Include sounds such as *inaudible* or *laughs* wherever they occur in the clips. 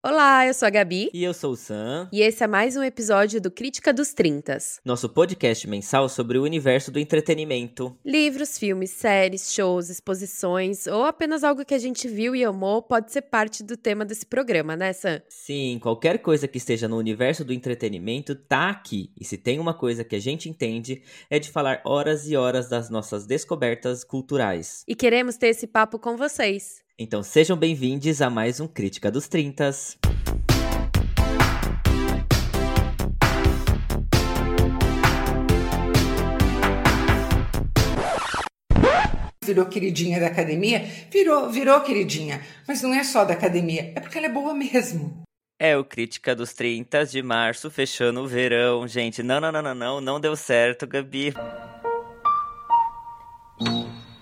Olá, eu sou a Gabi. E eu sou o Sam. E esse é mais um episódio do Crítica dos Trintas. Nosso podcast mensal sobre o universo do entretenimento. Livros, filmes, séries, shows, exposições ou apenas algo que a gente viu e amou pode ser parte do tema desse programa, né, Sam? Sim, qualquer coisa que esteja no universo do entretenimento tá aqui. E se tem uma coisa que a gente entende é de falar horas e horas das nossas descobertas culturais. E queremos ter esse papo com vocês. Então sejam bem-vindos a mais um Crítica dos Trintas. virou queridinha da academia, virou, virou queridinha. Mas não é só da academia, é porque ela é boa mesmo. É o Crítica dos 30 de março, fechando o verão. Gente, não, não, não, não, não, não deu certo, Gabi.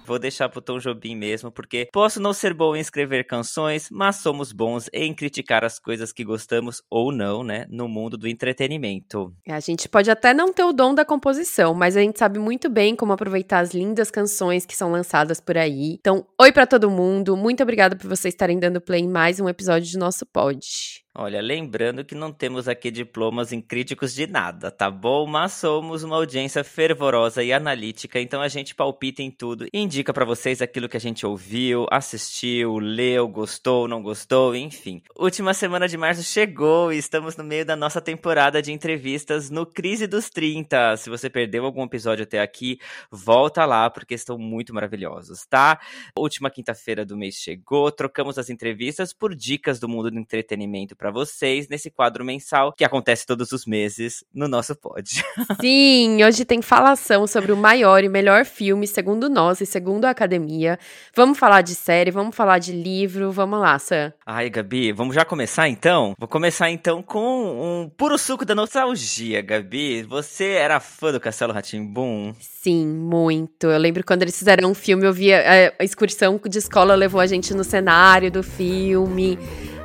Vou deixar pro Tom Jobim mesmo, porque posso não ser bom em escrever canções, mas somos bons em criticar as coisas que gostamos ou não, né, no mundo do entretenimento. A gente pode até não ter o dom da composição, mas a gente sabe muito bem como aproveitar as lindas canções que são lançadas por aí. Então, oi para todo mundo, muito obrigada por vocês estarem dando play em mais um episódio do nosso pod. Olha, lembrando que não temos aqui diplomas em críticos de nada, tá bom? Mas somos uma audiência fervorosa e analítica, então a gente palpita em tudo e indica para vocês aquilo que a gente ouviu, assistiu, leu, gostou, não gostou, enfim. Última semana de março chegou e estamos no meio da nossa temporada de entrevistas no Crise dos 30. Se você perdeu algum episódio até aqui, volta lá porque estão muito maravilhosos, tá? Última quinta-feira do mês chegou, trocamos as entrevistas por dicas do mundo do entretenimento para vocês nesse quadro mensal que acontece todos os meses no nosso pod. *laughs* Sim, hoje tem falação sobre o maior e melhor filme, segundo nós e segundo a academia. Vamos falar de série, vamos falar de livro, vamos lá, Sam. Ai, Gabi, vamos já começar então? Vou começar então com um puro suco da nostalgia, Gabi. Você era fã do Castelo Ratimbum? Sim, muito. Eu lembro quando eles fizeram um filme, eu via é, a excursão de escola levou a gente no cenário do filme.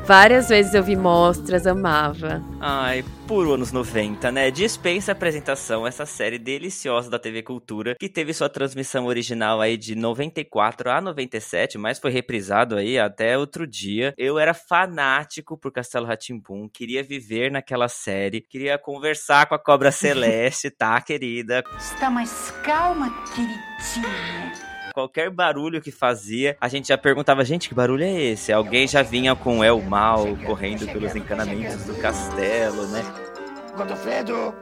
Várias vezes eu vi mostras, amava. Ai, puro anos 90, né? Dispensa apresentação essa série deliciosa da TV Cultura, que teve sua transmissão original aí de 94 a 97, mas foi reprisado aí até outro dia. Eu era fanático por Castelo Ratimbum, queria viver naquela série, queria conversar com a Cobra Celeste, tá, querida? Está mais calma, queridinha. Qualquer barulho que fazia, a gente já perguntava, gente, que barulho é esse? Alguém já vinha com El Mal correndo pelos encanamentos do castelo, né? Godofredo!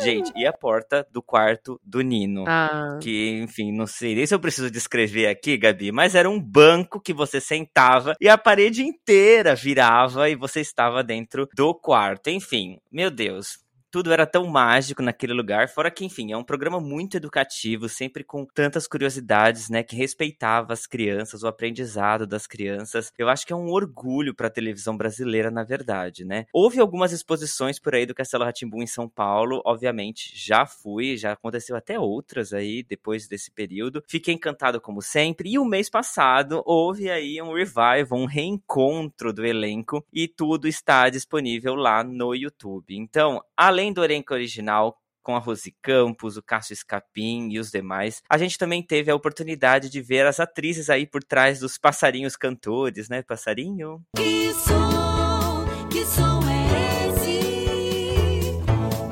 Gente, e a porta do quarto do Nino? Ah. Que, enfim, não sei nem se eu preciso descrever aqui, Gabi, mas era um banco que você sentava e a parede inteira virava e você estava dentro do quarto. Enfim, meu Deus, tudo era tão mágico naquele lugar, fora que, enfim, é um programa muito educativo, sempre com tantas curiosidades, né, que respeitava as crianças, o aprendizado das crianças. Eu acho que é um orgulho para a televisão brasileira, na verdade, né? Houve algumas exposições por aí do Castelo Ratimbum em São Paulo, obviamente, já fui, já aconteceu até outras aí depois desse período. Fiquei encantado como sempre, e o mês passado houve aí um revival, um reencontro do elenco e tudo está disponível lá no YouTube. Então, além além do elenco original, com a Rose Campos, o Cássio Escapim e os demais. A gente também teve a oportunidade de ver as atrizes aí por trás dos passarinhos cantores, né, passarinho? Que som, que som é esse?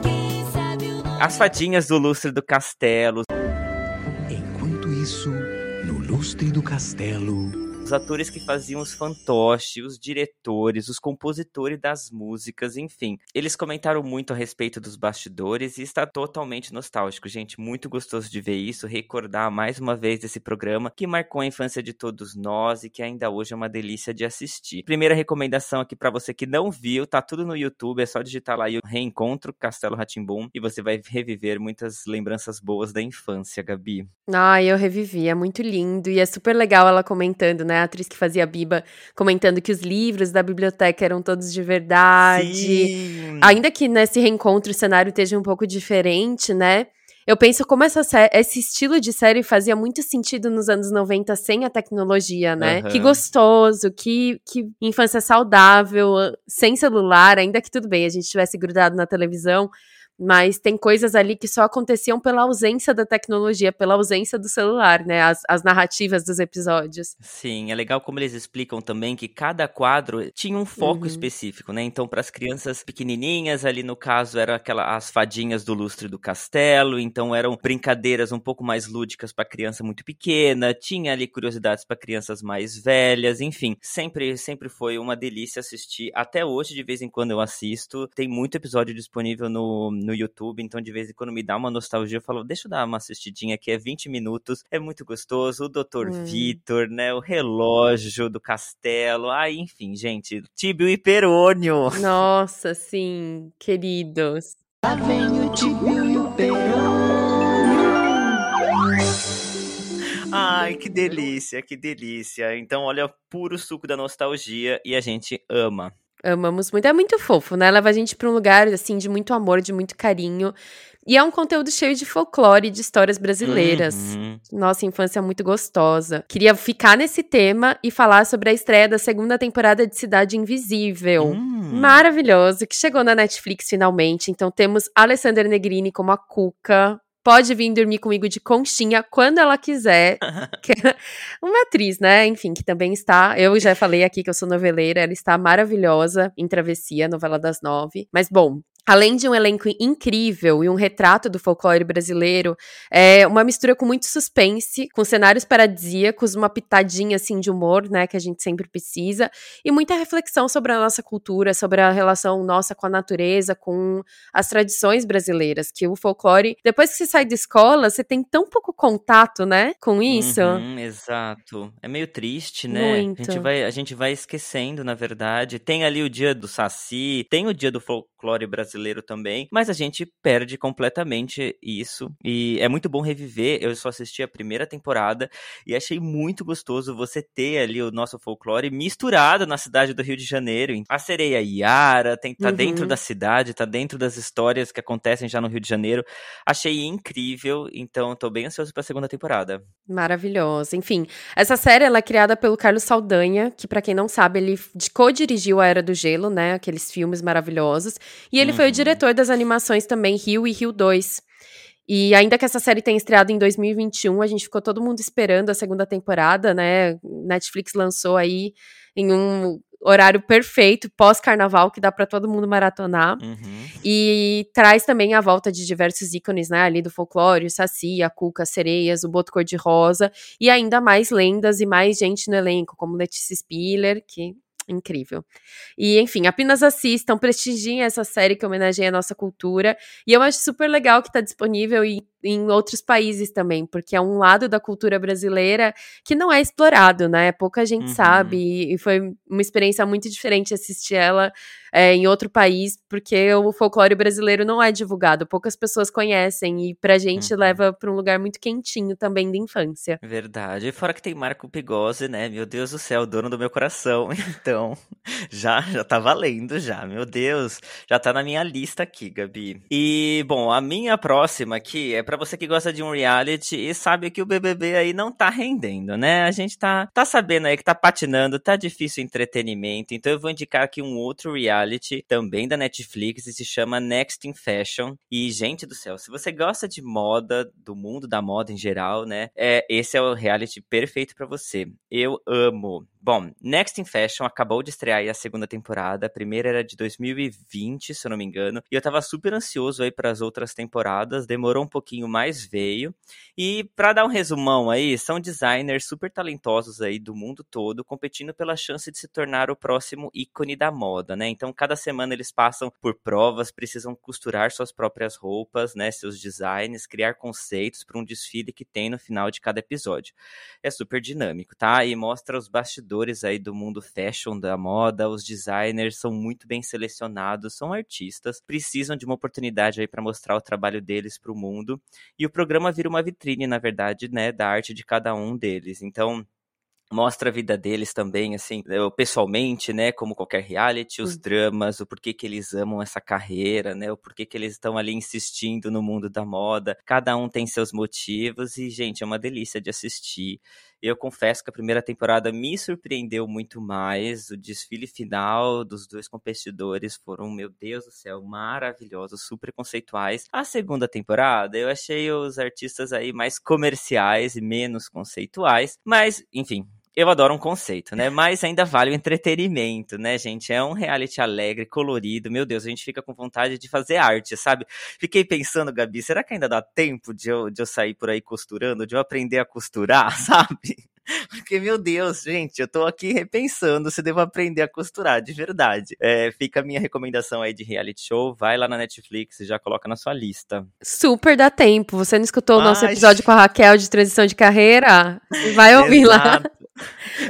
Quem sabe o nome? As fadinhas do lustre do castelo, Enquanto isso, no lustre do castelo, os atores que faziam os fantoches, os diretores, os compositores das músicas, enfim. Eles comentaram muito a respeito dos bastidores e está totalmente nostálgico, gente. Muito gostoso de ver isso, recordar mais uma vez esse programa que marcou a infância de todos nós e que ainda hoje é uma delícia de assistir. Primeira recomendação aqui para você que não viu, tá tudo no YouTube, é só digitar lá o Reencontro Castelo Ratimbum e você vai reviver muitas lembranças boas da infância, Gabi. Ai, eu revivi, é muito lindo e é super legal ela comentando, né? A atriz que fazia a Biba comentando que os livros da biblioteca eram todos de verdade. Sim. Ainda que nesse reencontro o cenário esteja um pouco diferente, né? Eu penso como essa esse estilo de série fazia muito sentido nos anos 90 sem a tecnologia, né? Aham. Que gostoso, que, que infância saudável, sem celular, ainda que tudo bem, a gente tivesse grudado na televisão, mas tem coisas ali que só aconteciam pela ausência da tecnologia, pela ausência do celular, né? As, as narrativas dos episódios. Sim, é legal como eles explicam também que cada quadro tinha um foco Uhum. específico, né? Então, para as crianças pequenininhas, ali no caso, eram aquela, as fadinhas do lustre do castelo, então eram brincadeiras um pouco mais lúdicas para criança muito pequena, tinha ali curiosidades para crianças mais velhas, enfim, sempre sempre foi uma delícia assistir. Até hoje, de vez em quando eu assisto, tem muito episódio disponível no, no YouTube, então de vez em quando me dá uma nostalgia, eu falo, deixa eu dar uma assistidinha aqui, é 20 minutos, é muito gostoso, o Dr. Hum. Vitor, né, o relógio do castelo, ah, enfim, gente, Tíbio e Perônio. Nossa, sim, queridos. Lá vem o tibio e o Ai, que delícia, que delícia. Então, olha, puro suco da nostalgia e a gente ama. Amamos muito. É muito fofo, né? Leva a gente pra um lugar, assim, de muito amor, de muito carinho. E é um conteúdo cheio de folclore e de histórias brasileiras. Uhum. Nossa infância muito gostosa. Queria ficar nesse tema e falar sobre a estreia da segunda temporada de Cidade Invisível. Hum. Maravilhoso, que chegou na Netflix finalmente. Então temos Alessandra Negrini como a Cuca. Pode vir dormir comigo de conchinha quando ela quiser. *laughs* É Uma atriz, né? Enfim, que também está. Eu já falei aqui que eu sou noveleira, ela está maravilhosa em Travessia, novela das nove. Mas, bom. Além de um elenco incrível e um retrato do folclore brasileiro, é uma mistura com muito suspense, com cenários paradisíacos, uma pitadinha assim de humor, né, que a gente sempre precisa, e muita reflexão sobre a nossa cultura, sobre a relação nossa com a natureza, com as tradições brasileiras, que o folclore, depois que você sai da escola, você tem tão pouco contato, né, com isso. Uhum, exato. É meio triste, né? A gente, Muito. vai, a gente vai esquecendo, na verdade. Tem ali o dia do Saci, tem o dia do folclore brasileiro também, mas a gente perde completamente isso. E é muito bom reviver. Eu só assisti a primeira temporada e achei muito gostoso você ter ali o nosso folclore misturado na cidade do Rio de Janeiro. A sereia Yara, tem, tá Uhum. dentro da cidade, tá dentro das histórias que acontecem já no Rio de Janeiro. Achei incrível, então tô bem ansioso pra segunda temporada. Maravilhosa. Enfim, essa série ela é criada pelo Carlos Saldanha, que pra quem não sabe, ele co-dirigiu a Era do Gelo, né, aqueles filmes maravilhosos, e ele foi o diretor das animações também Rio e Rio 2. E ainda que essa série tenha estreado em 2021, a gente ficou todo mundo esperando a segunda temporada, né? Netflix lançou aí em um horário perfeito, pós-carnaval, que dá pra todo mundo maratonar. Uhum. E traz também a volta de diversos ícones, né, ali do folclore, o Saci, a Cuca, as Sereias, o Boto Cor-de-Rosa, e ainda mais lendas e mais gente no elenco, como Letícia Spiller, que incrível. E, enfim, apenas assistam, prestigiem essa série que homenageia a nossa cultura, e eu acho super legal que tá disponível em, em outros países também, porque é um lado da cultura brasileira que não é explorado, né, pouca gente Uhum. sabe, e, foi uma experiência muito diferente assistir ela é, em outro país, porque o folclore brasileiro não é divulgado, poucas pessoas conhecem, e pra gente Uhum. leva pra um lugar muito quentinho também da infância. Verdade. E fora que tem Marco Pigose, né? Meu Deus do céu, dono do meu coração. *laughs* Então, já, já tá valendo já. Meu Deus, já tá na minha lista aqui, Gabi. E, bom, a minha próxima aqui é pra você que gosta de um reality e sabe que o BBB aí não tá rendendo, né? A gente tá, tá sabendo aí que tá patinando, tá difícil entretenimento. Então eu vou indicar aqui um outro reality também da Netflix e se chama Next in Fashion. E, gente do céu, se você gosta de moda, do mundo da moda em geral, né? É, esse é o reality perfeito pra você. Eu amo. Bom, Next in Fashion acabou de estrear a segunda temporada. A primeira era de 2020, se eu não me engano. E eu tava super ansioso aí para as outras temporadas. Demorou um pouquinho, mas veio. E pra dar um resumão aí, são designers super talentosos aí do mundo todo competindo pela chance de se tornar o próximo ícone da moda, né? Então, cada semana eles passam por provas, precisam costurar suas próprias roupas, né, seus designs, criar conceitos para um desfile que tem no final de cada episódio. É super dinâmico, tá? E mostra os bastidores aí do mundo fashion da moda, os designers são muito bem selecionados, são artistas, precisam de uma oportunidade aí para mostrar o trabalho deles para o mundo. E o programa vira uma vitrine, na verdade, né, da arte de cada um deles. Então, mostra a vida deles também, assim, eu, pessoalmente, né, como qualquer reality, os dramas, o porquê que eles amam essa carreira, né, o porquê que eles estão ali insistindo no mundo da moda. Cada um tem seus motivos e, gente, é uma delícia de assistir. Eu confesso que a primeira temporada me surpreendeu muito mais. O desfile final dos dois competidores foram, meu Deus do céu, maravilhosos, super conceituais. A segunda temporada, eu achei os artistas aí mais comerciais e menos conceituais, mas, enfim, eu adoro um conceito, né? Mas ainda vale o entretenimento, né, gente? É um reality alegre, colorido. Meu Deus, a gente fica com vontade de fazer arte, sabe? Fiquei pensando, Gabi, será que ainda dá tempo de eu, de eu sair por aí costurando, de eu aprender a costurar, *laughs* sabe? Porque, meu Deus, gente, eu tô aqui repensando se devo aprender a costurar, de verdade. É, fica a minha recomendação aí de reality show. Vai lá na Netflix e já coloca na sua lista. Super dá tempo. Você não escutou o nosso episódio com a Raquel de transição de carreira? Vai ouvir lá.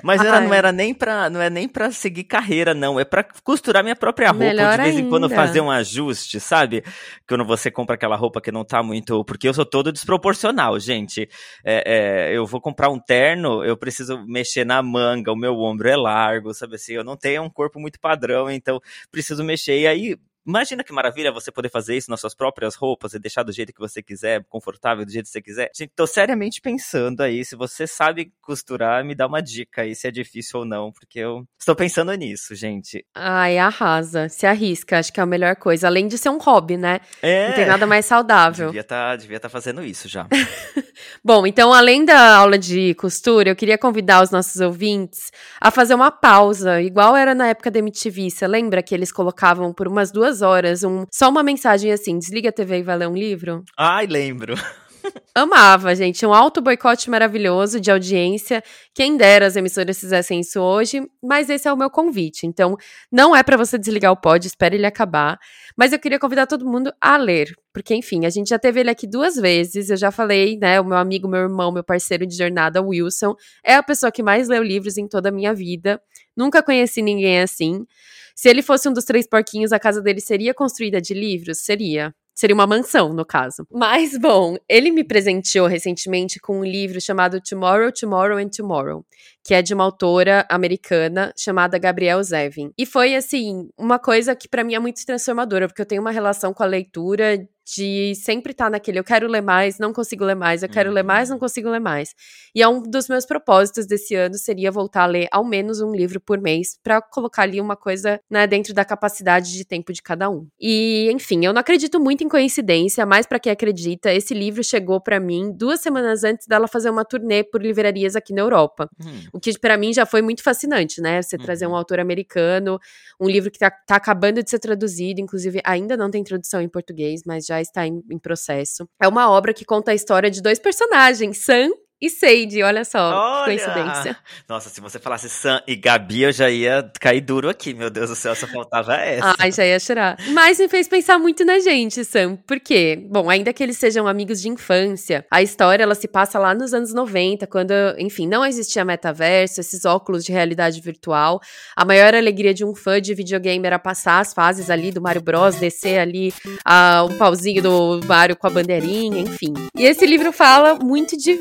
Mas era, não era nem pra, não é nem pra seguir carreira, não. É pra costurar minha própria roupa. Melhor de vez em quando ainda. fazer um ajuste, sabe? Quando você compra aquela roupa que não tá muito. Porque eu sou todo desproporcional, gente. É, é, eu vou comprar um terno, eu preciso mexer na manga, o meu ombro é largo, sabe assim? Eu não tenho um corpo muito padrão, então preciso mexer. E aí. Imagina que maravilha você poder fazer isso nas suas próprias roupas e deixar do jeito que você quiser, confortável do jeito que você quiser. Gente, tô seriamente pensando aí, se você sabe costurar, me dá uma dica aí se é difícil ou não, porque eu estou pensando nisso, gente. Ai, arrasa. Se arrisca. Acho que é a melhor coisa. Além de ser um hobby, né? É. Não tem nada mais saudável. Devia tá, devia tá fazendo isso já. *laughs* Bom, então, além da aula de costura, eu queria convidar os nossos ouvintes a fazer uma pausa, igual era na época da MTV. Você lembra que eles colocavam por umas duas horas um, só uma mensagem assim: desliga a TV e vai ler um livro? Ai, lembro. Amava, gente. Um auto boicote maravilhoso de audiência. Quem dera as emissoras fizessem isso hoje, mas esse é o meu convite. Então, não é pra você desligar o pod, espere ele acabar. Mas eu queria convidar todo mundo a ler, porque, enfim, a gente já teve ele aqui duas vezes. Eu já falei, né? O meu amigo, meu irmão, meu parceiro de jornada, Wilson, é a pessoa que mais leu livros em toda a minha vida. Nunca conheci ninguém assim. Se ele fosse um dos três porquinhos, a casa dele seria construída de livros? Seria. Seria uma mansão, no caso. Mas, bom, ele me presenteou recentemente com um livro chamado Tomorrow, Tomorrow and Tomorrow, que é de uma autora americana chamada Gabrielle Zevin. E foi, assim, uma coisa que pra mim é muito transformadora, porque eu tenho uma relação com a leitura de sempre estar naquele eu quero ler mais, não consigo ler mais, eu quero ler mais, não consigo ler mais. E é um dos meus propósitos desse ano seria voltar a ler ao menos um livro por mês pra colocar ali uma coisa, né, dentro da capacidade de tempo de cada um. E, enfim, eu não acredito muito em coincidência, mas pra quem acredita, esse livro chegou pra mim duas semanas antes dela fazer uma turnê por livrarias aqui na Europa. Hum, O que pra mim já foi muito fascinante, né? Você trazer um Uhum. autor americano, um livro que tá, tá acabando de ser traduzido, inclusive ainda não tem tradução em português, mas já está em, em processo. É uma obra que conta a história de dois personagens, Sam e Sage, olha só, Olha! que coincidência. Nossa, se você falasse Sam e Gabi, eu já ia cair duro aqui. Meu Deus do céu, só faltava essa. Ai, já ia chorar. Mas me fez pensar muito na gente, Sam. Por quê? Bom, ainda que eles sejam amigos de infância, a história ela se passa lá nos anos 90, quando, enfim, não existia metaverso, esses óculos de realidade virtual. A maior alegria de um fã de videogame era passar as fases ali do Mario Bros, descer ali ah, o pauzinho do Mario com a bandeirinha, enfim. E esse livro fala muito de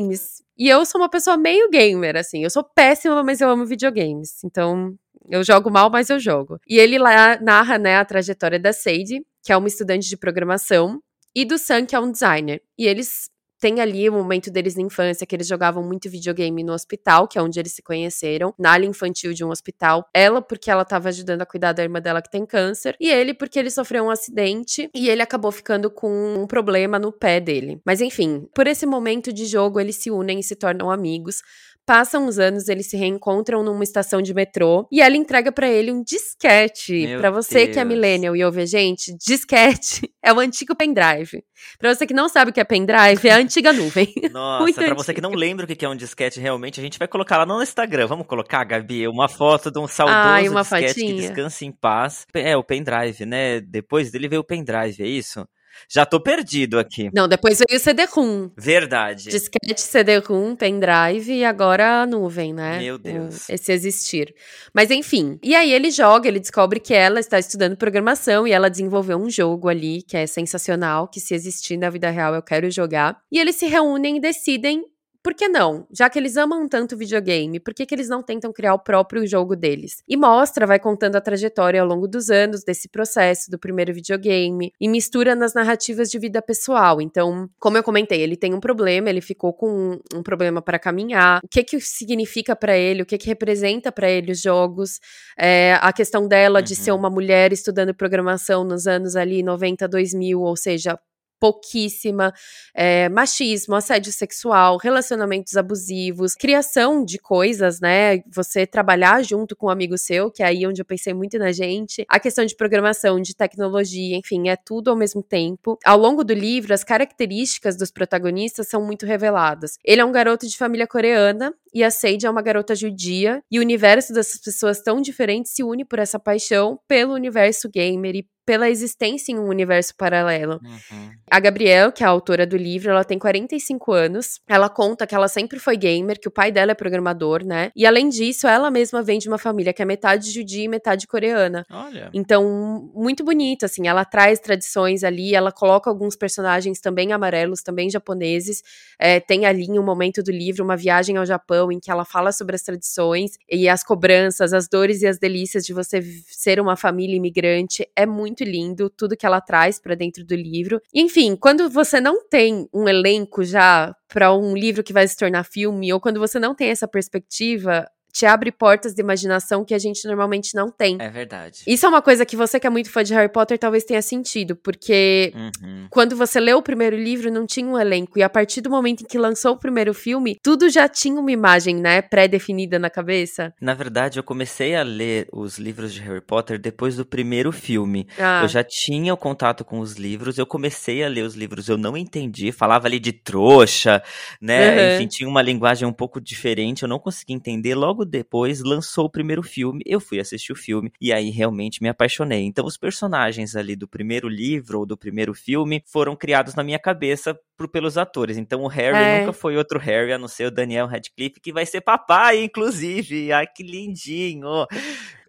videogames. E eu sou uma pessoa meio gamer, assim. Eu sou péssima, mas eu amo videogames. Então, eu jogo mal, mas eu jogo. E ele lá narra, né, a trajetória da Sadie, que é uma estudante de programação, e do Sam, que é um designer. E eles têm ali o momento deles na infância, que eles jogavam muito videogame no hospital, que é onde eles se conheceram, na área infantil de um hospital. Ela, porque ela tava ajudando a cuidar da irmã dela que tem câncer, e ele, porque ele sofreu um acidente e ele acabou ficando com um problema no pé dele. Mas enfim, por esse momento de jogo, eles se unem e se tornam amigos. Passam uns anos, eles se reencontram numa estação de metrô e ela entrega pra ele um disquete. Pra você que é Deus. millennial e ouve a gente, disquete *laughs* é o antigo pendrive. Pra você que não sabe o que é pendrive, é a antiga nuvem. *laughs* Nossa, pra você que não lembra o que é um disquete realmente, a gente vai colocar lá no Instagram. Vamos colocar, Gabi, uma foto de um saudoso Ai, disquete que fotinha. descansa em paz. É, o pendrive, né? Depois dele veio o pendrive, é isso? Já tô perdido aqui. Não, depois veio o CD-ROM. Verdade. Disquete, CD-ROM, pendrive e agora a nuvem, né? Meu Deus. O- Esse existir. Mas enfim. E aí ele joga, ele descobre que ela está estudando programação e ela desenvolveu um jogo ali que é sensacional, que se existir na vida real eu quero jogar. E eles se reúnem e decidem por que não? Já que eles amam tanto videogame, por que, que eles não tentam criar o próprio jogo deles? E mostra, vai contando a trajetória ao longo dos anos desse processo do primeiro videogame e mistura nas narrativas de vida pessoal. Então, como eu comentei, ele tem um problema, ele ficou com um, um problema para caminhar. O que que significa para ele? O que que representa para ele os jogos? É, a questão dela de Uhum. ser uma mulher estudando programação nos anos ali 90, 2000, ou seja, pouquíssima, é, machismo, assédio sexual, relacionamentos abusivos, criação de coisas, né? Você trabalhar junto com um amigo seu, que é aí onde eu pensei muito na gente, a questão de programação, de tecnologia, enfim, é tudo ao mesmo tempo. Ao longo do livro, as características dos protagonistas são muito reveladas. Ele é um garoto de família coreana e a Sage é uma garota judia, e o universo dessas pessoas tão diferentes se une por essa paixão pelo universo gamer e pela existência em um universo paralelo. Uhum. A Gabrielle, que é a autora do livro, ela tem 45 anos. Ela conta que ela sempre foi gamer, que o pai dela é programador, né? E além disso, ela mesma vem de uma família que é metade judia e metade coreana. Olha. Então, muito bonito, assim, ela traz tradições ali, ela coloca alguns personagens também amarelos, também japoneses. É, tem ali em um momento do livro uma viagem ao Japão em que ela fala sobre as tradições e as cobranças, as dores e as delícias de você ser uma família imigrante. É muito lindo tudo que ela traz pra dentro do livro. Enfim, quando você não tem um elenco já pra um livro que vai se tornar filme, ou quando você não tem essa perspectiva, te abre portas de imaginação que a gente normalmente não tem. É verdade. Isso é uma coisa que você que é muito fã de Harry Potter talvez tenha sentido, porque Uhum. quando você leu o primeiro livro não tinha um elenco e a partir do momento em que lançou o primeiro filme, tudo já tinha uma imagem, né, pré-definida na cabeça. Na verdade, eu comecei a ler os livros de Harry Potter depois do primeiro filme. Ah, Eu já tinha o contato com os livros, eu comecei a ler os livros, eu não entendi, falava ali de trouxa, né? Uhum. Enfim, tinha uma linguagem um pouco diferente, eu não consegui entender. Logo depois lançou o primeiro filme, eu fui assistir o filme e aí realmente me apaixonei. Então, os personagens ali do primeiro livro ou do primeiro filme foram criados na minha cabeça por- pelos atores. Então, o Harry É. nunca foi outro Harry, a não ser o Daniel Radcliffe, que vai ser papai, inclusive. Ai, que lindinho!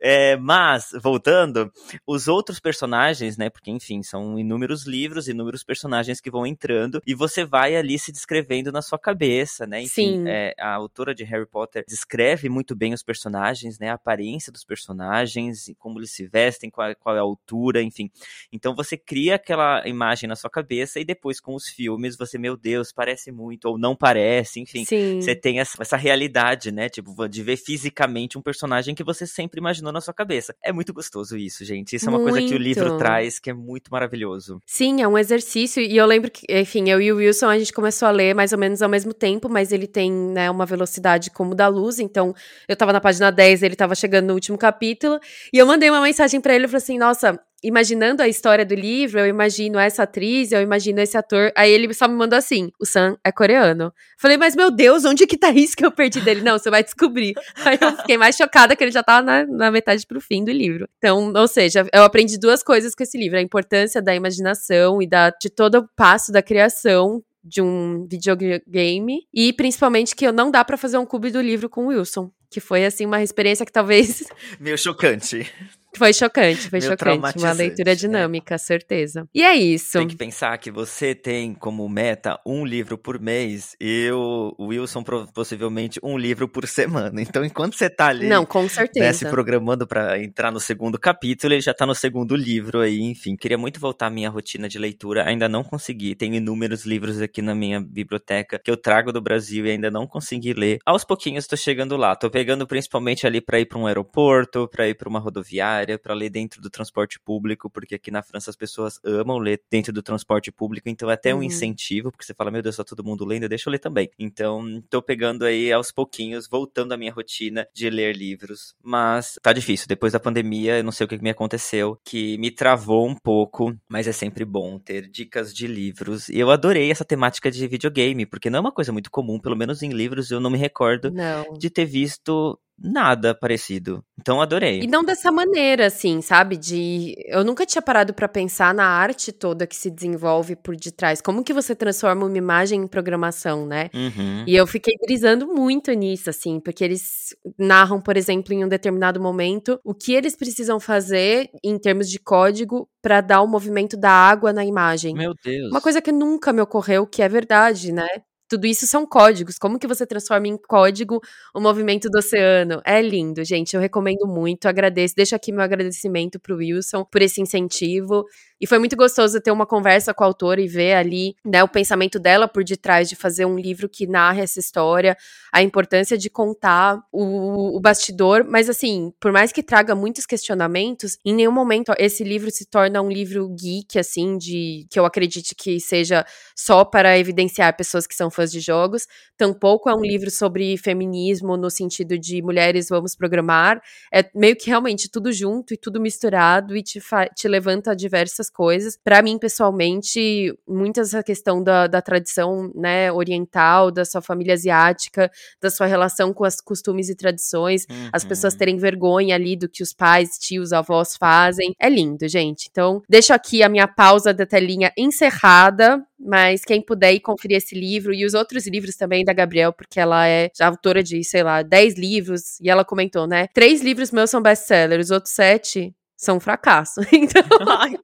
É, mas, voltando, os outros personagens, né? Porque, enfim, são inúmeros livros, inúmeros personagens que vão entrando e você vai ali se descrevendo na sua cabeça, né? Enfim, Sim. é, a autora de Harry Potter descreve muito bem os personagens, né? A aparência dos personagens, como eles se vestem, qual, qual é a altura, enfim. Então você cria aquela imagem na sua cabeça e depois com os filmes você, meu Deus, parece muito ou não parece, enfim. sim. Você tem essa, essa realidade, né? Tipo, de ver fisicamente um personagem que você sempre imaginou na sua cabeça. É muito gostoso isso, gente. Isso é uma coisa que o livro Muito. traz que é muito maravilhoso. Sim, é um exercício. E eu lembro que, enfim, eu e o Wilson, a gente começou a ler mais ou menos ao mesmo tempo, mas ele tem, né, uma velocidade como da luz. Então, eu tava na página 10, ele tava chegando no último capítulo. E eu mandei uma mensagem pra ele e falei assim: nossa. Imaginando a história do livro, eu imagino essa atriz, eu imagino esse ator. Aí ele só me mandou assim: o Sam é coreano. Falei, mas meu Deus, onde que tá isso que eu perdi dele? Não, você vai descobrir. *laughs* Aí eu fiquei mais chocada que ele já tava na, na metade pro fim do livro. Então, ou seja, eu aprendi duas coisas com esse livro: a importância da imaginação e da, de todo o passo da criação de um videogame e principalmente que não dá pra fazer um clube do livro com o Wilson, que foi assim uma experiência que talvez Meio chocante. Foi chocante, foi Meio chocante, uma leitura né? dinâmica, certeza. E é isso. Tem que pensar que você tem como meta um livro por mês e o Wilson possivelmente um livro por semana. *laughs* Então, enquanto você tá ali Não, com né, certeza. se programando pra entrar no segundo capítulo, ele já tá no segundo livro aí, enfim. Queria muito voltar à minha rotina de leitura, ainda não consegui. Tenho inúmeros livros aqui na minha biblioteca que eu trago do Brasil e ainda não consegui ler. Aos pouquinhos tô chegando lá. Tô pegando principalmente ali pra ir pra um aeroporto, pra ir pra uma rodoviária, pra ler dentro do transporte público, porque aqui na França as pessoas amam ler dentro do transporte público, então é até um Uhum. incentivo, porque você fala, meu Deus, tá todo mundo lendo, deixa eu ler também. Então, tô pegando aí aos pouquinhos, voltando à minha rotina de ler livros, mas tá difícil. Depois da pandemia, eu não sei o que me aconteceu, que me travou um pouco, mas é sempre bom ter dicas de livros. E eu adorei essa temática de videogame, porque não é uma coisa muito comum, pelo menos em livros eu não me recordo Não. de ter visto nada parecido. Então adorei. E não dessa maneira, assim, sabe? De. Eu nunca tinha parado pra pensar na arte toda que se desenvolve por detrás. Como que você transforma uma imagem em programação, né? Uhum. E eu fiquei brisando muito nisso, assim, porque eles narram, por exemplo, em um determinado momento, o que eles precisam fazer em termos de código pra dar o movimento da água na imagem. Meu Deus. Uma coisa que nunca me ocorreu, que é verdade, né? Tudo isso são códigos. Como que você transforma em código o movimento do oceano? É lindo, gente. Eu recomendo muito, agradeço. Deixo aqui meu agradecimento pro Wilson por esse incentivo. E foi muito gostoso ter uma conversa com a autora e ver ali né, o pensamento dela por detrás de fazer um livro que narra essa história, a importância de contar o, o bastidor. Mas, assim, por mais que traga muitos questionamentos, em nenhum momento esse livro se torna um livro geek, assim, de que eu acredite que seja só para evidenciar pessoas que são fãs de jogos. Tampouco é um livro sobre feminismo no sentido de mulheres vamos programar. É meio que realmente tudo junto e tudo misturado e te, te levanta a diversas coisas. Para mim, pessoalmente, muitas essa questão da, da tradição né, oriental, da sua família asiática, da sua relação com as costumes e tradições, uhum. as pessoas terem vergonha ali do que os pais, tios, avós fazem. É lindo, gente. Então, deixo aqui a minha pausa da telinha encerrada. Mas quem puder ir conferir esse livro e os outros livros também da Gabriel, porque ela é já autora de, sei lá, 10 livros, e ela comentou, né? Três livros meus são best-sellers, os outros sete são um fracasso. *laughs* Então. *laughs* Ai. *laughs*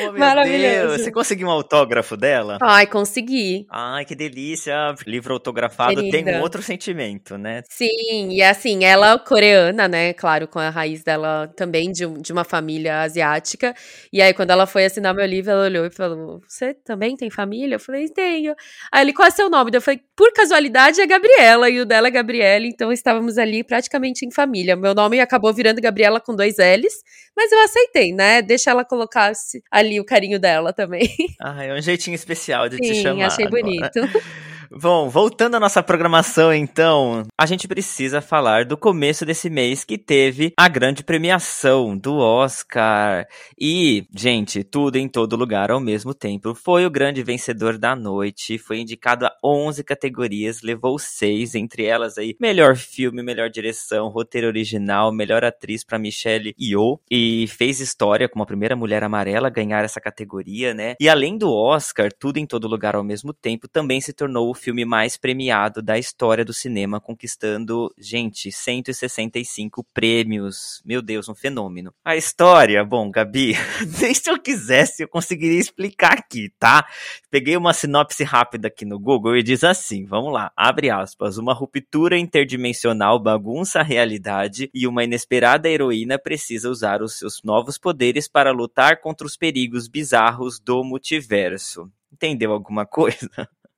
Oh, Maravilhoso. Deus. Você conseguiu um autógrafo dela? Ai, consegui. Ai, que delícia. Livro autografado Querida. tem um outro sentimento, né? Sim, e assim, ela coreana, né? Claro, com a raiz dela também de, de uma família asiática. E aí, quando ela foi assinar meu livro, ela olhou e falou: Você também tem família? Eu falei: Tenho. Aí ele, qual é seu nome? Eu falei: Por casualidade é Gabriela, e o dela é Gabriela, então estávamos ali praticamente em família. Meu nome acabou virando Gabriela com dois L's, mas eu aceitei, né? Deixa ela colocasse ali o carinho dela também. Ah, é um jeitinho especial de Sim, te chamar. Sim, achei bonito. *laughs* Bom, voltando à nossa programação, então, a gente precisa falar do começo desse mês que teve a grande premiação do Oscar. E, gente, tudo em todo lugar ao mesmo tempo. Foi o grande vencedor da noite, foi indicado a 11 categorias, levou seis, entre elas aí, melhor filme, melhor direção, roteiro original, melhor atriz para Michelle Yeoh e fez história como a primeira mulher amarela a ganhar essa categoria, né? E além do Oscar, tudo em todo lugar ao mesmo tempo, também se tornou o filme mais premiado da história do cinema, conquistando, gente, 165 prêmios. Meu Deus, um fenômeno. A história, bom, Gabi, *laughs* nem se eu quisesse eu conseguiria explicar aqui, tá? Peguei uma sinopse rápida aqui no Google e diz assim, vamos lá, abre aspas, uma ruptura interdimensional bagunça a realidade e uma inesperada heroína precisa usar os seus novos poderes para lutar contra os perigos bizarros do multiverso. Entendeu alguma coisa?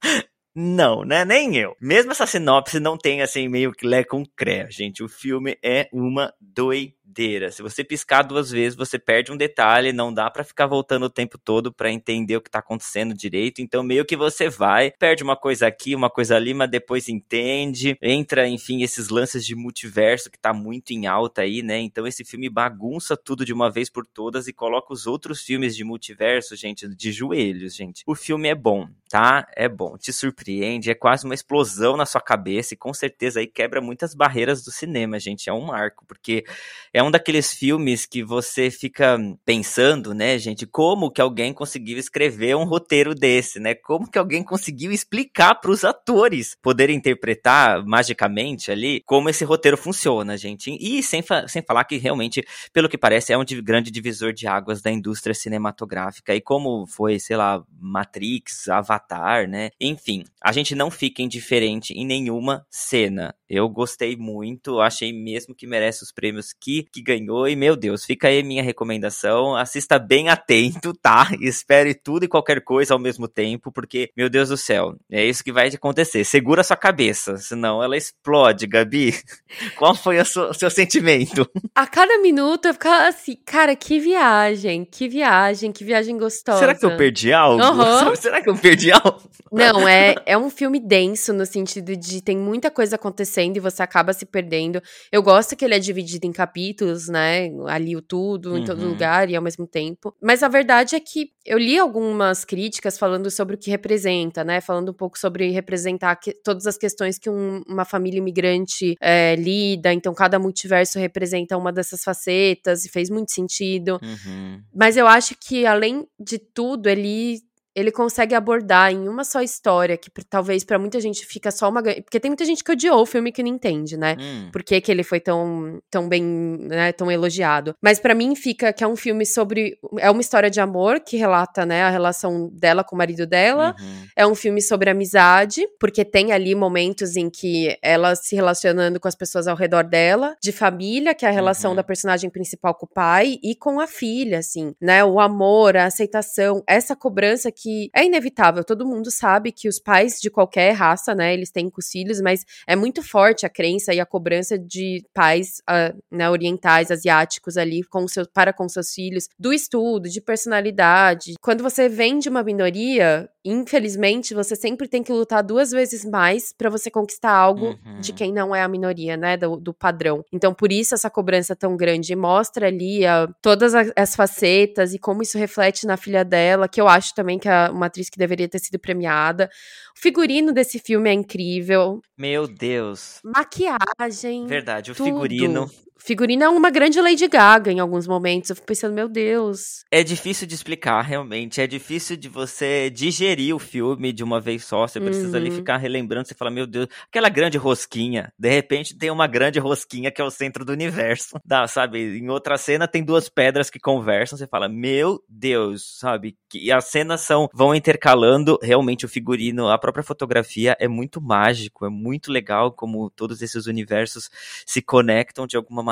*laughs* Não, né? Nem eu. Mesmo essa sinopse não tem assim meio que lé com cré, gente. O filme é uma doideira doideira. Se você piscar duas vezes, você perde um detalhe, não dá para ficar voltando o tempo todo para entender o que tá acontecendo direito. Então, meio que você vai, perde uma coisa aqui, uma coisa ali, mas depois entende. Entra, enfim, esses lances de multiverso que tá muito em alta aí, né? Então, esse filme bagunça tudo de uma vez por todas e coloca os outros filmes de multiverso, gente, de joelhos, gente. O filme é bom, tá? É bom, te surpreende, é quase uma explosão na sua cabeça e com certeza aí quebra muitas barreiras do cinema, gente. É um marco, porque é um daqueles filmes que você fica pensando, né, gente, como que alguém conseguiu escrever um roteiro desse, né? Como que alguém conseguiu explicar para os atores poderem interpretar magicamente ali como esse roteiro funciona, gente. E sem, fa sem falar que realmente, pelo que parece, é um grande divisor de águas da indústria cinematográfica. E como foi, sei lá, Matrix, Avatar, né? Enfim, a gente não fica indiferente em nenhuma cena. Eu gostei muito, achei mesmo que merece os prêmios que que ganhou. E, meu Deus, fica aí minha recomendação. Assista bem atento, tá? *laughs* Espere tudo e qualquer coisa ao mesmo tempo, porque, meu Deus do céu, é isso que vai acontecer. Segura sua cabeça, senão ela explode, Gabi. *laughs* Qual foi o seu sentimento? *laughs* A cada minuto eu ficava assim, cara, que viagem, que viagem, que viagem gostosa. Será que eu perdi algo? Uhum. Será que eu perdi algo? Não, é, é um filme denso no sentido de tem muita coisa acontecendo e você acaba se perdendo. Eu gosto que ele é dividido em capítulos capítulos, né? Ali o tudo, em todo uhum. lugar e ao mesmo tempo. Mas a verdade é que eu li algumas críticas falando sobre o que representa, né? Falando um pouco sobre representar que, todas as questões que um, uma família imigrante é, lida. Então, cada multiverso representa uma dessas facetas e fez muito sentido. Uhum. Mas eu acho que, além de tudo, ele ele consegue abordar em uma só história, que talvez pra muita gente fica só uma. Porque tem muita gente que odiou o filme que não entende, né? Hum, Por que, que ele foi tão, tão bem, né, tão elogiado. Mas pra mim fica que é um filme sobre. É uma história de amor que relata, né, a relação dela com o marido dela. uhum. É um filme sobre amizade, porque tem ali momentos em que ela se relacionando com as pessoas ao redor dela, de família, que é a relação Uhum. da personagem principal com o pai, e com a filha, assim, né? O amor, a aceitação, essa cobrança que é inevitável. Todo mundo sabe que os pais de qualquer raça, né, eles têm com os filhos, mas é muito forte a crença e a cobrança de pais ah, né, orientais, asiáticos ali com seu, para com seus filhos, do estudo, de personalidade. Quando você vem de uma minoria, infelizmente, você sempre tem que lutar duas vezes mais para você conquistar algo Uhum. de quem não é a minoria, né, do, do padrão. Então, por isso essa cobrança tão grande mostra ali ah, todas as facetas e como isso reflete na filha dela, que eu acho também que uma atriz que deveria ter sido premiada. O figurino desse filme é incrível. Meu Deus. Maquiagem. Verdade, o tudo. figurino. Figurino é uma grande Lady Gaga em alguns momentos. Eu fico pensando, meu Deus. É difícil de explicar, realmente. É difícil de você digerir o filme de uma vez só. Você precisa ali Uhum. ficar relembrando. Você fala, meu Deus, aquela grande rosquinha. De repente tem uma grande rosquinha que é o centro do universo. *laughs* Dá, sabe? Em outra cena tem duas pedras que conversam. Você fala, meu Deus, sabe? E as cenas são vão intercalando. Realmente o figurino, a própria fotografia é muito mágico. É muito legal como todos esses universos se conectam de alguma maneira.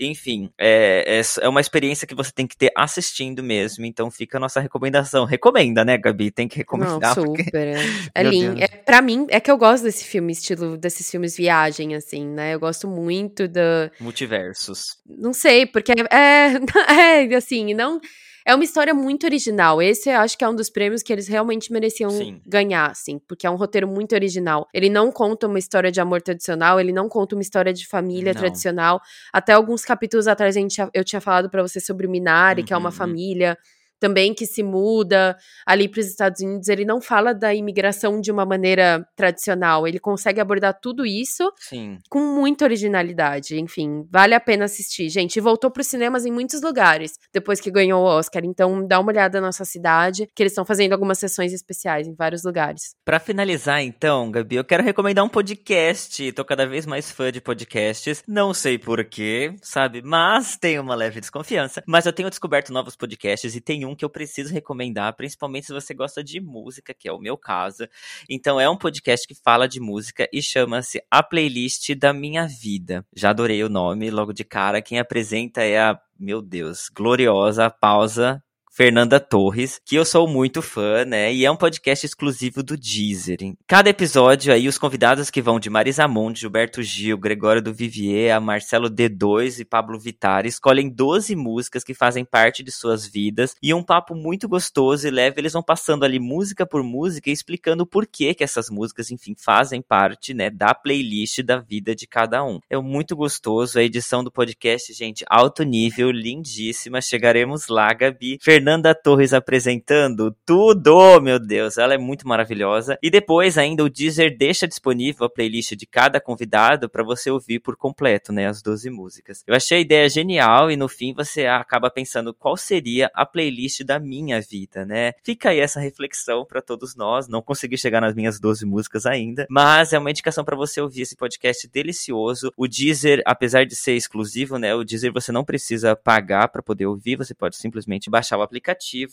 Enfim, é, é, é uma experiência que você tem que ter assistindo mesmo. Então fica a nossa recomendação. Recomenda, né, Gabi? Tem que Não, recomendar. porque- super. *laughs* É, é lindo. É, pra mim, é que eu gosto desse filme, estilo desses filmes viagem, assim, né? Eu gosto muito da. Multiversos. Não sei, porque é, é *laughs* assim, não. É uma história muito original. Esse eu acho que é um dos prêmios que eles realmente mereciam Sim. ganhar, assim, porque é um roteiro muito original. Ele não conta uma história de amor tradicional, ele não conta uma história de família Não. tradicional. Até alguns capítulos atrás a gente, eu tinha falado pra você sobre o Minari, que é uma Uhum. família também que se muda ali para os Estados Unidos. Ele não fala da imigração de uma maneira tradicional. Ele consegue abordar tudo isso Sim. com muita originalidade. Enfim, vale a pena assistir, gente. E voltou para os cinemas em muitos lugares depois que ganhou o Oscar. Então, dá uma olhada na nossa cidade, que eles estão fazendo algumas sessões especiais em vários lugares. Pra finalizar, então, Gabi, eu quero recomendar um podcast. Tô cada vez mais fã de podcasts. Não sei porquê, sabe? Mas tenho uma leve desconfiança. Mas eu tenho descoberto novos podcasts e tem um que eu preciso recomendar, principalmente se você gosta de música, que é o meu caso. Então, é um podcast que fala de música e chama-se A Playlist da Minha Vida. Já adorei o nome, logo de cara. Quem apresenta é a, meu Deus, gloriosa Pausa Fernanda Torres, que eu sou muito fã, né? E é um podcast exclusivo do Deezer. Em cada episódio aí, os convidados que vão de Marisa Monte, Gilberto Gil, Gregório do Vivier, a Marcelo D2 e Pablo Vittar escolhem 12 músicas que fazem parte de suas vidas e um papo muito gostoso e leve. Eles vão passando ali música por música e explicando o porquê que essas músicas, enfim, fazem parte, né, da playlist da vida de cada um. É muito gostoso. A edição do podcast, gente, alto nível, lindíssima. Chegaremos lá, Gabi. Fernanda Torres apresentando tudo, meu Deus, ela é muito maravilhosa. E depois ainda o Deezer deixa disponível a playlist de cada convidado para você ouvir por completo, né, as 12 músicas. Eu achei a ideia genial e no fim você acaba pensando qual seria a playlist da minha vida, né? Fica aí essa reflexão para todos nós. Não consegui chegar nas minhas 12 músicas ainda, mas é uma indicação para você ouvir esse podcast delicioso. O Deezer, apesar de ser exclusivo, né, o Deezer você não precisa pagar para poder ouvir, você pode simplesmente baixar o aplicativo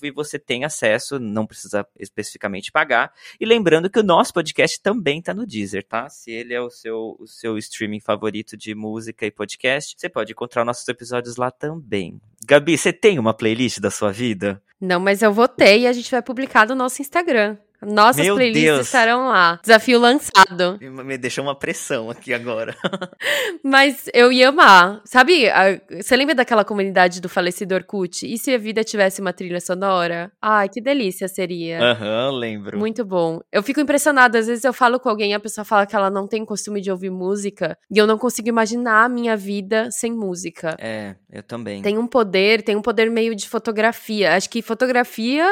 e você tem acesso, não precisa especificamente pagar. E lembrando que o nosso podcast também tá no Deezer, tá? Se ele é o seu, o seu streaming favorito de música e podcast, você pode encontrar nossos episódios lá também. Gabi, você tem uma playlist da sua vida? Não, mas eu votei e a gente vai publicar no nosso Instagram. Nossas Meu playlists Deus. estarão lá. Desafio lançado. Me deixou uma pressão aqui agora. *laughs* Mas eu ia amar. Sabe, a- você lembra daquela comunidade do falecido Orkut? E se a vida tivesse uma trilha sonora? Ai, que delícia seria. Aham, lembro. Muito bom. Eu fico impressionada. Às vezes eu falo com alguém e a pessoa fala que ela não tem costume de ouvir música. E eu não consigo imaginar a minha vida sem música. É, eu também. Tem um poder, tem um poder meio de fotografia. Acho que fotografia,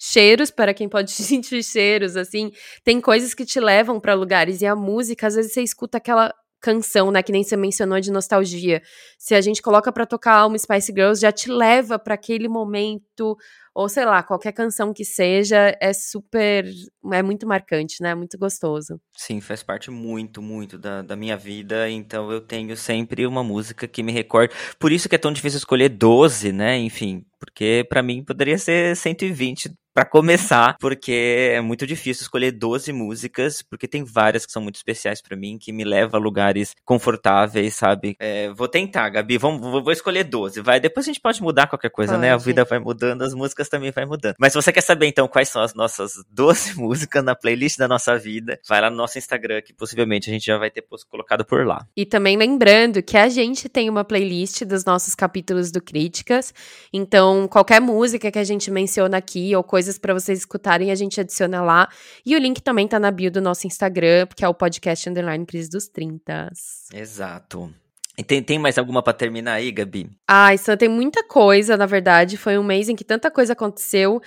cheiros, para quem pode *laughs* sentir cheiros, assim, tem coisas que te levam pra lugares. E a música, às vezes você escuta aquela canção, né, que nem você mencionou de nostalgia. Se a gente coloca pra tocar uma Spice Girls, já te leva pra aquele momento, ou sei lá, qualquer canção que seja, é super, é muito marcante, né, muito gostoso. Sim, faz parte muito, muito da, da minha vida, então eu tenho sempre uma música que me recorda. Por isso que é tão difícil escolher 12, né? Enfim, porque pra mim poderia ser 120 pra começar, porque é muito difícil escolher 12 músicas, porque tem várias que são muito especiais pra mim, que me levam a lugares confortáveis, sabe? É, vou tentar, Gabi, vamos, vou vou escolher 12, vai. Depois a gente pode mudar qualquer coisa, né? A Pode. vida vai mudando, as músicas também vai mudando. Mas se você quer saber então quais são as nossas *laughs* 12 *laughs* músicas na playlist da nossa vida, vai lá no nosso Instagram, que possivelmente a gente já vai ter posto- colocado por lá. E também lembrando que a gente tem uma playlist dos nossos capítulos do Críticas. Então, qualquer música que a gente menciona aqui ou coisas pra vocês escutarem, a gente adiciona lá. E o link também tá na bio do nosso Instagram, que é o podcast Underline Crise dos 30. Exato. E tem, tem mais alguma pra terminar aí, Gabi? Ai, Sam, tem muita coisa, na verdade. Foi um mês em que tanta coisa aconteceu.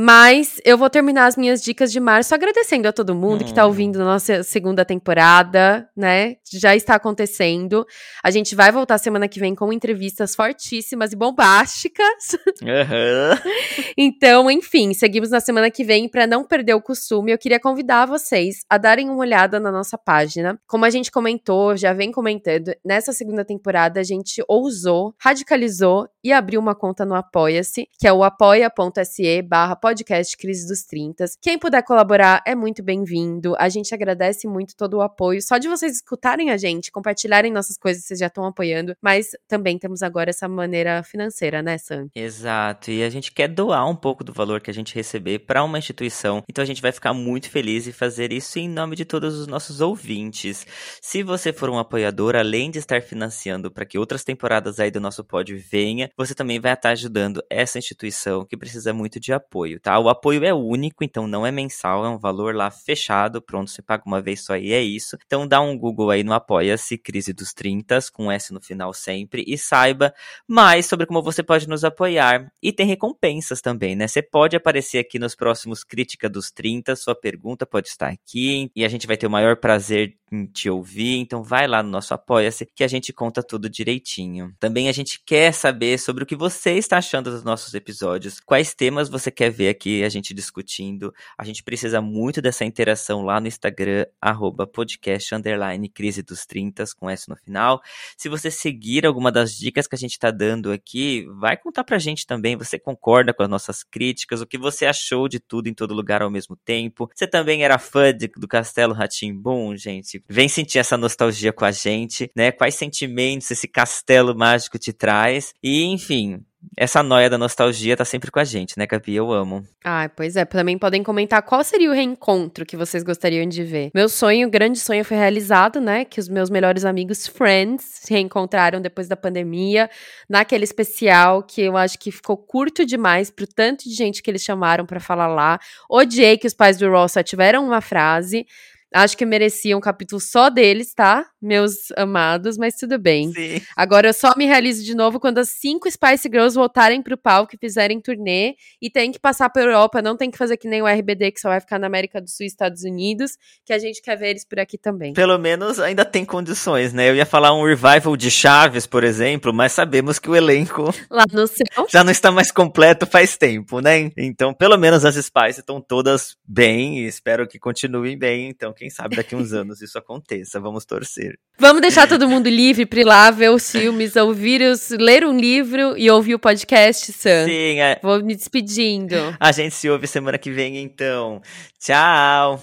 Mas eu vou terminar as minhas dicas de março agradecendo a todo mundo que tá Hum. ouvindo a nossa segunda temporada, né? Já está acontecendo. A gente vai voltar semana que vem com entrevistas fortíssimas e bombásticas. Aham. *laughs* Então, enfim, seguimos na semana que vem para não perder o costume. Eu queria convidar vocês a darem uma olhada na nossa página. Como a gente comentou, já vem comentando, nessa segunda temporada a gente ousou, radicalizou e abriu uma conta no Apoia-se, que é o apoia.se barra podcast Crise dos 30. Quem puder colaborar é muito bem-vindo. A gente agradece muito todo o apoio. Só de vocês escutarem a gente, compartilharem nossas coisas, vocês já estão apoiando. Mas também temos agora essa maneira financeira, né, Sam? Exato. E a gente quer doar um pouco do valor que a gente receber para uma instituição. Então a gente vai ficar muito feliz em fazer isso em nome de todos os nossos ouvintes. Se você for um apoiador, além de estar financiando para que outras temporadas aí do nosso pod venha, você também vai estar ajudando essa instituição que precisa muito de apoio, tá? O apoio é único, então não é mensal, é um valor lá fechado, pronto, você paga uma vez só e é isso. Então dá um Google aí no Apoia-se, Crise dos 30, com S no final sempre, e saiba mais sobre como você pode nos apoiar. E tem recompensas também, né? Você pode aparecer aqui nos próximos Crítica dos 30, sua pergunta pode estar aqui, e a gente vai ter o maior prazer te ouvir, então vai lá no nosso Apoia-se que a gente conta tudo direitinho. Também a gente quer saber sobre o que você está achando dos nossos episódios, quais temas você quer ver aqui a gente discutindo. A gente precisa muito dessa interação lá no Instagram, arroba podcast underline crise dos 30, com S no final. Se você seguir alguma das dicas que a gente está dando aqui, vai contar pra gente também. Você concorda com as nossas críticas? O que você achou de tudo em todo lugar ao mesmo tempo? Você também era fã de- do Castelo Ratimbum, gente? Vem sentir essa nostalgia com a gente, né? Quais sentimentos esse castelo mágico te traz? E, enfim. Essa noia da nostalgia tá sempre com a gente, né, Gabi? Eu amo. Ah, pois é. Também podem comentar qual seria o reencontro que vocês gostariam de ver. Meu sonho, grande sonho, foi realizado, né? Que os meus melhores amigos Friends se reencontraram depois da pandemia, naquele especial que eu acho que ficou curto demais pro tanto de gente que eles chamaram pra falar lá. Odiei que os pais do Ross só tiveram uma frase. Acho que merecia um capítulo só deles, tá? Meus amados, mas tudo bem. Sim. Agora eu só me realizo de novo quando as cinco Spice Girls voltarem pro palco e fizerem turnê e tem que passar pra Europa, não tem que fazer que nem o RBD que só vai ficar na América do Sul e Estados Unidos, que a gente quer ver eles por aqui também. Pelo menos ainda tem condições, né? Eu ia falar um revival de Chaves, por exemplo, mas sabemos que o elenco Lá no céu. já não está mais completo faz tempo, né? Então, pelo menos as Spice estão todas bem e espero que continuem bem. Então, quem sabe daqui uns *laughs* anos isso aconteça. Vamos torcer. Vamos deixar todo mundo livre pra ir lá ver os filmes, ouvir os. ler um livro e ouvir o podcast, Sam. Sim, é- Vou me despedindo. a gente se ouve semana que vem, então. Tchau!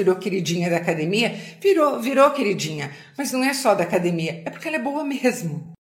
Virou queridinha da academia? Virou, virou queridinha. Mas não é só da academia, é porque ela é boa mesmo.